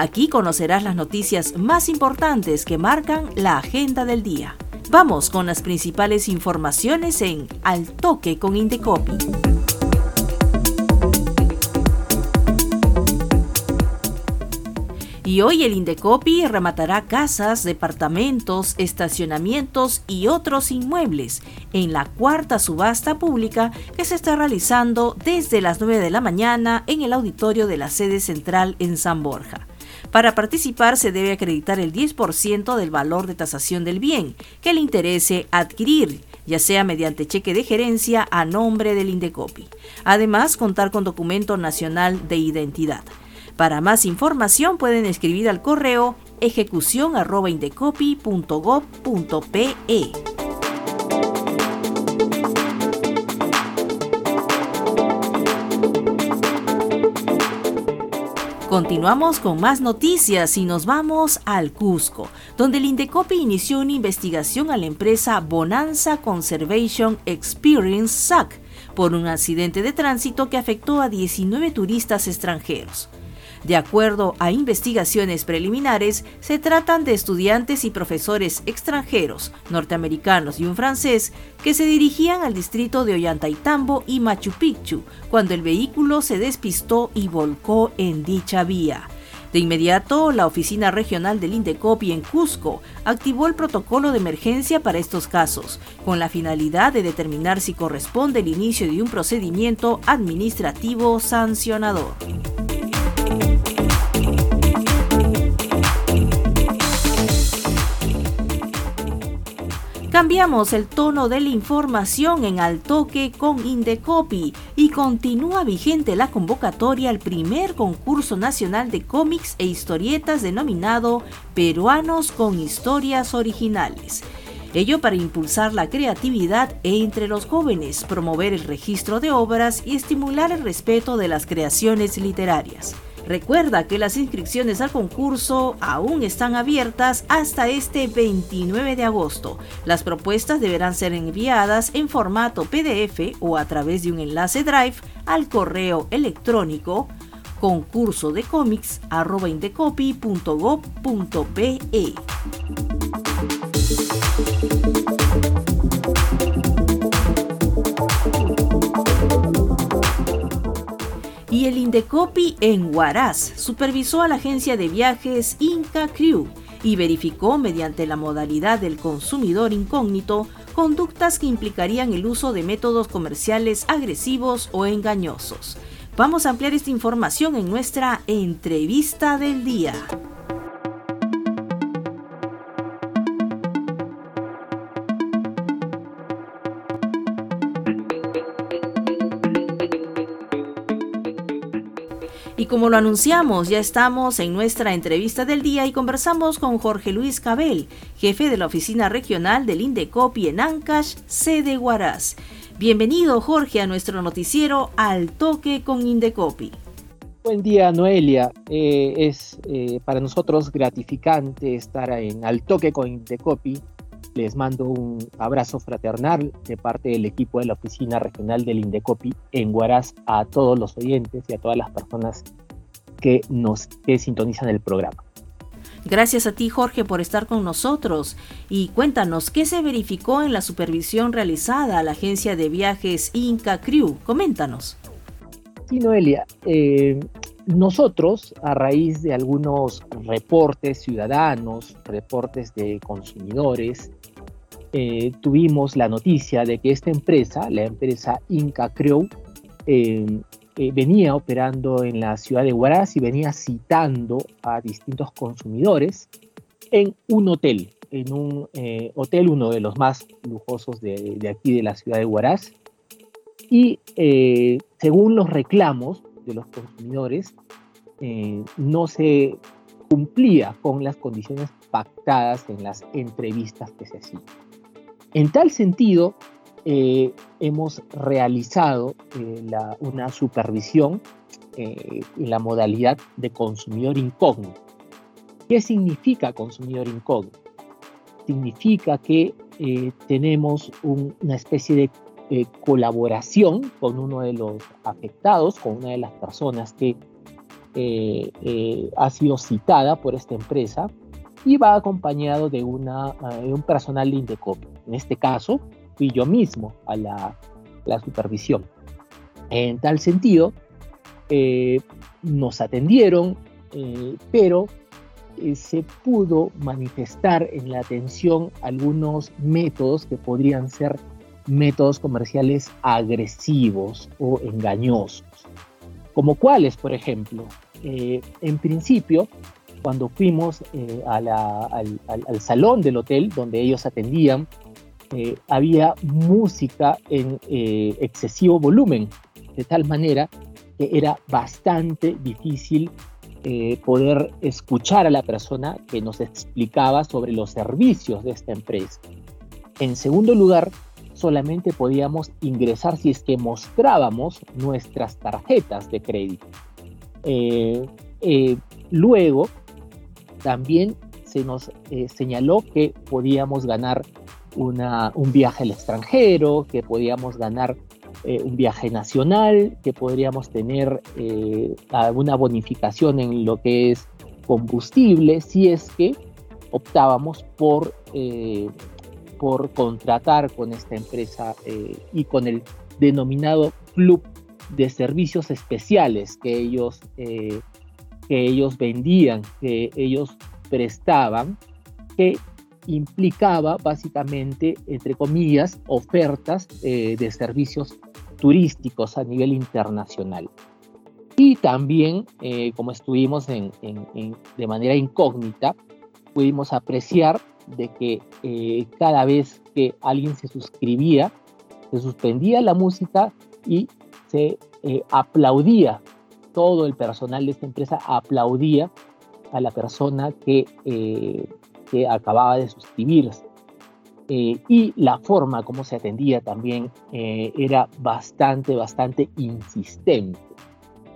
Aquí conocerás las noticias más importantes que marcan la agenda del día. Vamos con las principales informaciones en Al Toque con Indecopi. Y hoy el Indecopi rematará casas, departamentos, estacionamientos y otros inmuebles en la cuarta subasta pública que se está realizando desde las 9 de la mañana en el auditorio de la sede central en San Borja. Para participar se debe acreditar el 10% del valor de tasación del bien que le interese adquirir, ya sea mediante cheque de gerencia a nombre del Indecopi. Además, contar con documento nacional de identidad. Para más información pueden escribir al correo ejecución@indecopi.gov.pe. Continuamos con más noticias y nos vamos al Cusco, donde el Indecopi inició una investigación a la empresa Bonanza Conservation Experience SAC por un accidente de tránsito que afectó a 19 turistas extranjeros. De acuerdo a investigaciones preliminares, se tratan de estudiantes y profesores extranjeros, norteamericanos y un francés, que se dirigían al distrito de Ollantaytambo y Machu Picchu cuando el vehículo se despistó y volcó en dicha vía. De inmediato, la Oficina Regional del Indecopi en Cusco activó el protocolo de emergencia para estos casos, con la finalidad de determinar si corresponde el inicio de un procedimiento administrativo sancionador. Cambiamos el tono de la información en Al Toque con Indecopi y continúa vigente la convocatoria al primer concurso nacional de cómics e historietas denominado Peruanos con Historias Originales. Ello para impulsar la creatividad entre los jóvenes, promover el registro de obras y estimular el respeto de las creaciones literarias. Recuerda que las inscripciones al concurso aún están abiertas hasta este 29 de agosto. Las propuestas deberán ser enviadas en formato PDF o a través de un enlace Drive al correo electrónico concurso de cómics y el Indecopi en Huaraz supervisó a la agencia de viajes Inca Crew y verificó mediante la modalidad del consumidor incógnito conductas que implicarían el uso de métodos comerciales agresivos o engañosos. Vamos a ampliar esta información en nuestra entrevista del día. Como lo anunciamos, ya estamos en nuestra entrevista del día y conversamos con Jorge Luis Cabel, jefe de la oficina regional del Indecopi en Ancash, sede Huaraz. Bienvenido Jorge a nuestro noticiero Al Toque con Indecopi. Buen día Noelia, eh, es eh, para nosotros gratificante estar en Al Toque con Indecopi. Les mando un abrazo fraternal de parte del equipo de la Oficina Regional del Indecopi en Huaraz a todos los oyentes y a todas las personas que nos que sintonizan el programa. Gracias a ti, Jorge, por estar con nosotros. Y cuéntanos, ¿qué se verificó en la supervisión realizada a la agencia de viajes Inca Crew? Coméntanos. Sí, Noelia. Eh, nosotros, a raíz de algunos reportes ciudadanos, reportes de consumidores, eh, tuvimos la noticia de que esta empresa, la empresa Inca Crew, eh, eh, venía operando en la ciudad de Huaraz y venía citando a distintos consumidores en un hotel, en un hotel, uno de los más lujosos de, de, aquí de la ciudad de Huaraz. Y según los reclamos de los consumidores, no se cumplía con las condiciones pactadas en las entrevistas que se hacían. En tal sentido, eh, hemos realizado eh, una supervisión en la modalidad de consumidor incógnito. ¿Qué significa consumidor incógnito? Significa que tenemos una especie de eh, colaboración con uno de los afectados, con una de las personas que eh, eh, ha sido citada por esta empresa y va acompañado de, una, un personal de Indecop. En este caso, fui yo mismo a la, la supervisión. En tal sentido, nos atendieron, pero se pudo manifestar en la atención algunos métodos que podrían ser métodos comerciales agresivos o engañosos. Como cuáles, por ejemplo. Eh, en principio, cuando fuimos eh, al, salón del hotel donde ellos atendían, eh, había música en excesivo volumen, de tal manera que era bastante difícil poder escuchar a la persona que nos explicaba sobre los servicios de esta empresa. En segundo lugar, solamente podíamos ingresar si es que mostrábamos nuestras tarjetas de crédito. Eh, eh, luego, también se nos eh, señaló que podíamos ganar un viaje al extranjero, que podíamos ganar un viaje nacional, que podríamos tener alguna bonificación en lo que es combustible, si es que optábamos por por contratar con esta empresa eh, y con el denominado club de servicios especiales que ellos, eh, que ellos vendían, que ellos prestaban, que implicaba básicamente, entre comillas, ofertas eh, de servicios turísticos a nivel internacional. Y también, como estuvimos de manera incógnita, pudimos apreciar de que eh, cada vez que alguien se suscribía, se suspendía la música y se eh, aplaudía, todo el personal de esta empresa aplaudía a la persona que, eh, que acababa de suscribirse. y la forma como se atendía también era bastante, bastante insistente,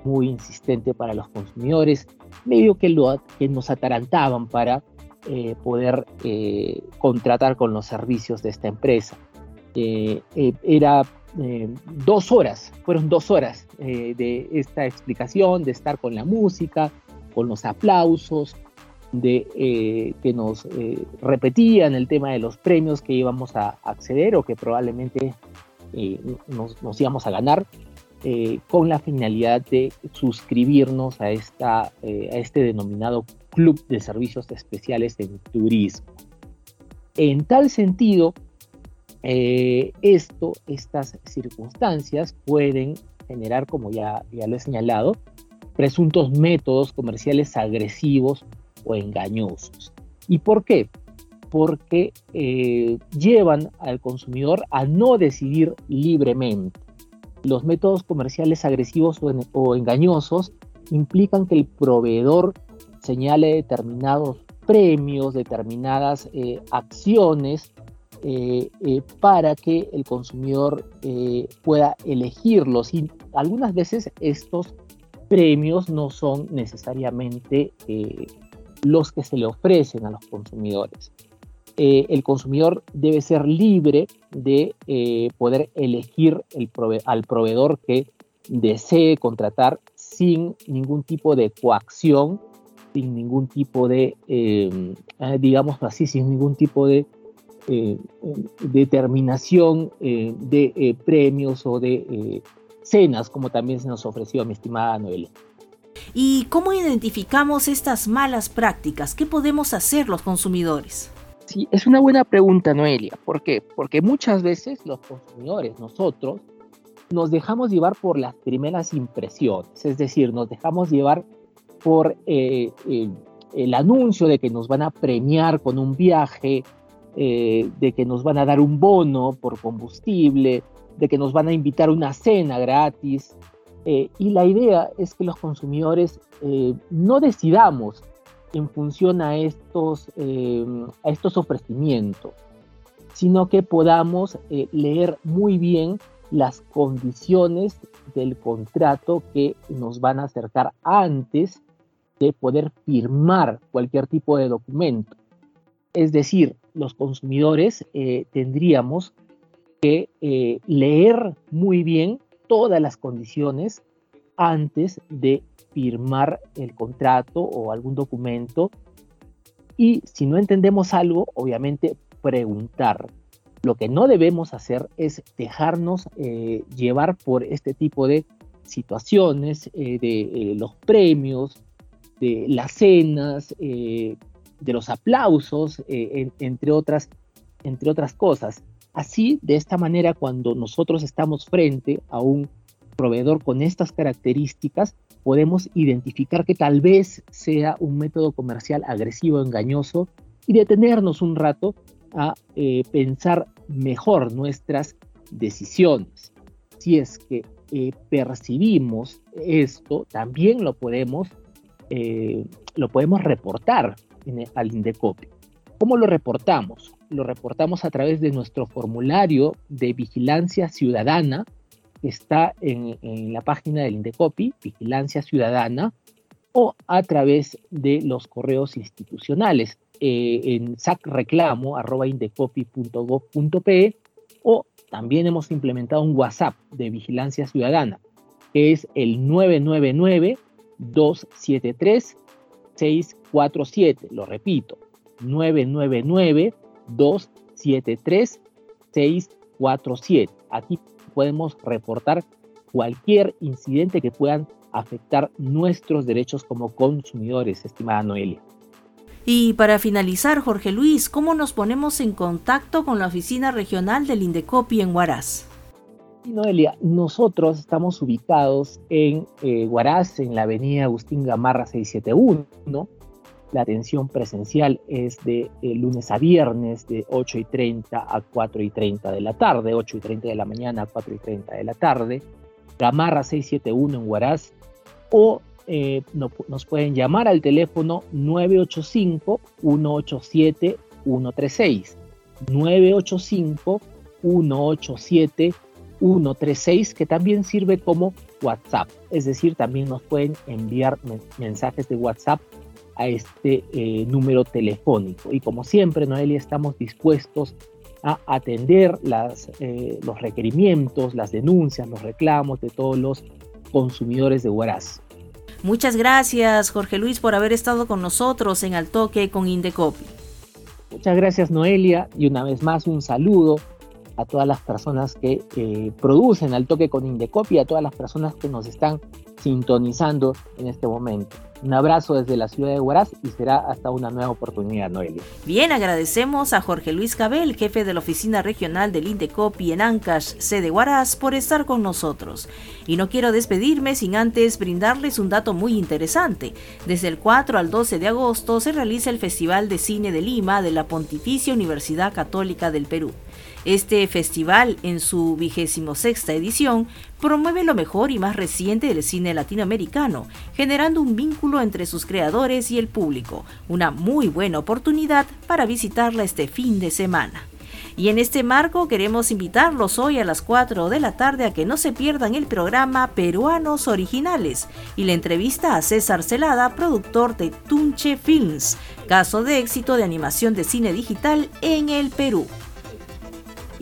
muy insistente para los consumidores, medio que, lo, que nos atarantaban para eh, poder eh, contratar con los servicios de esta empresa. Eh, era dos horas, fueron dos horas de esta explicación, de estar con la música, con los aplausos, de que nos repetían el tema de los premios que íbamos a acceder o que probablemente nos, íbamos a ganar. con la finalidad de suscribirnos a, esta, a este denominado Club de Servicios Especiales en Turismo. En tal sentido, eh, esto, estas circunstancias pueden generar, como ya, ya lo he señalado, presuntos métodos comerciales agresivos o engañosos. ¿Y por qué? Porque eh, llevan al consumidor a no decidir libremente. Los métodos comerciales agresivos o engañosos implican que el proveedor señale determinados premios, determinadas eh, acciones eh, eh, para que el consumidor pueda elegirlos. Y algunas veces estos premios no son necesariamente los que se le ofrecen a los consumidores. el consumidor debe ser libre de poder elegir al proveedor que desee contratar sin ningún tipo de coacción sin ningún tipo de, em, ah, digamos así, sin ningún tipo de eh, determinación eh, de eh, premios o de cenas, como también se nos ofreció a mi estimada Noelia. ¿Y cómo identificamos estas malas prácticas? ¿Qué podemos hacer los consumidores? Sí, es una buena pregunta, Noelia. ¿Por qué? Porque muchas veces los consumidores, nosotros, nos dejamos llevar por las primeras impresiones, es decir, nos dejamos llevar por eh, el anuncio de que nos van a premiar con un viaje, eh, de que nos van a dar un bono por combustible, de que nos van a invitar a una cena gratis. Eh, y la idea es que los consumidores no decidamos en función a estos, eh, a estos ofrecimientos, sino que podamos eh, leer muy bien las condiciones del contrato que nos van a acercar antes de poder firmar cualquier tipo de documento. Es decir, los consumidores eh, tendríamos que eh, leer muy bien todas las condiciones antes de firmar el contrato o algún documento. Y si no entendemos algo, obviamente preguntar. Lo que no debemos hacer es dejarnos eh, llevar por este tipo de situaciones, de los premios, de las cenas, de los aplausos, eh, entre, otras, entre otras cosas. Así, de esta manera, cuando nosotros estamos frente a un proveedor con estas características, podemos identificar que tal vez sea un método comercial agresivo, engañoso, y detenernos un rato a eh, pensar mejor nuestras decisiones. Si es que eh, percibimos esto, también lo podemos, lo podemos reportar al Indecopi. ¿Cómo lo reportamos? Lo reportamos a través de nuestro formulario de vigilancia ciudadana, que está en, la página del Indecopi, Vigilancia Ciudadana, o a través de los correos institucionales eh, en sacreclamo.indecopi.gov.pe o también hemos implementado un WhatsApp de vigilancia ciudadana, que es el 999 273 647, lo repito, 999-273-647. Aquí podemos reportar cualquier incidente que puedan afectar nuestros derechos como consumidores, estimada Noelia. Y para finalizar, Jorge Luis, ¿cómo nos ponemos en contacto con la oficina regional del Indecopi en Huaraz? Noelia, nosotros estamos ubicados en eh, Huaraz, en la avenida Agustín Gamarra 671. La atención presencial es de eh, lunes a viernes de 8 y 30 a 4 y 30 de la tarde, 8 y 30 de la mañana a 4 y 30 de la tarde. Gamarra 671 en Huaraz. O eh, nos pueden llamar al teléfono 985-187-136. 985-187-136. 136 que también sirve como WhatsApp. Es decir, también nos pueden enviar mensajes de WhatsApp a este eh, número telefónico. Y como siempre, Noelia, estamos dispuestos a atender las, eh, los requerimientos, las denuncias, los reclamos de todos los consumidores de Huaraz. Muchas gracias, Jorge Luis, por haber estado con nosotros en Altoque con Indecopi. Muchas gracias, Noelia, y una vez más un saludo a todas las personas que eh, producen al toque con Indecopy, a todas las personas que nos están sintonizando en este momento. Un abrazo desde la ciudad de Huaraz y será hasta una nueva oportunidad, Noelia. Bien, agradecemos a Jorge Luis Cabel, jefe de la oficina regional del Indecopi en Ancash, sede Huaraz, por estar con nosotros. Y no quiero despedirme sin antes brindarles un dato muy interesante. Desde el 4 al 12 de agosto se realiza el Festival de Cine de Lima de la Pontificia Universidad Católica del Perú. Este festival, en su vigésimo sexta edición, promueve lo mejor y más reciente del cine latinoamericano, generando un vínculo entre sus creadores y el público, una muy buena oportunidad para visitarla este fin de semana. Y en este marco queremos invitarlos hoy a las 4 de la tarde a que no se pierdan el programa Peruanos Originales y la entrevista a César Celada, productor de Tunche Films, caso de éxito de animación de cine digital en el Perú.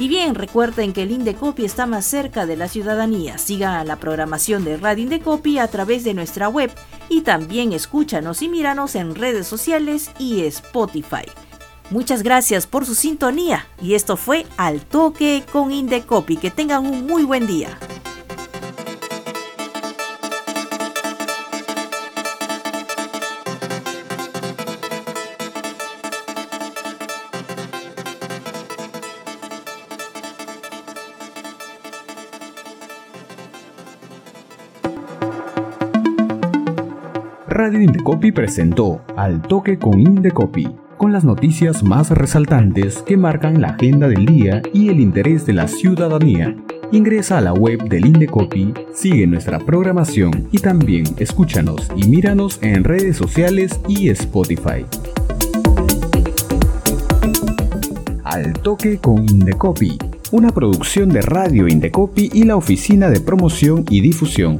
Y bien, recuerden que el Indecopi está más cerca de la ciudadanía. Sigan la programación de Radio Indecopi a través de nuestra web y también escúchanos y míranos en redes sociales y Spotify. Muchas gracias por su sintonía y esto fue Al Toque con Indecopi. Que tengan un muy buen día. Indecopi presentó Al Toque con Indecopi, con las noticias más resaltantes que marcan la agenda del día y el interés de la ciudadanía. Ingresa a la web del Indecopi, sigue nuestra programación y también escúchanos y míranos en redes sociales y Spotify. Al toque con Indecopi, una producción de Radio Indecopi y la Oficina de Promoción y Difusión.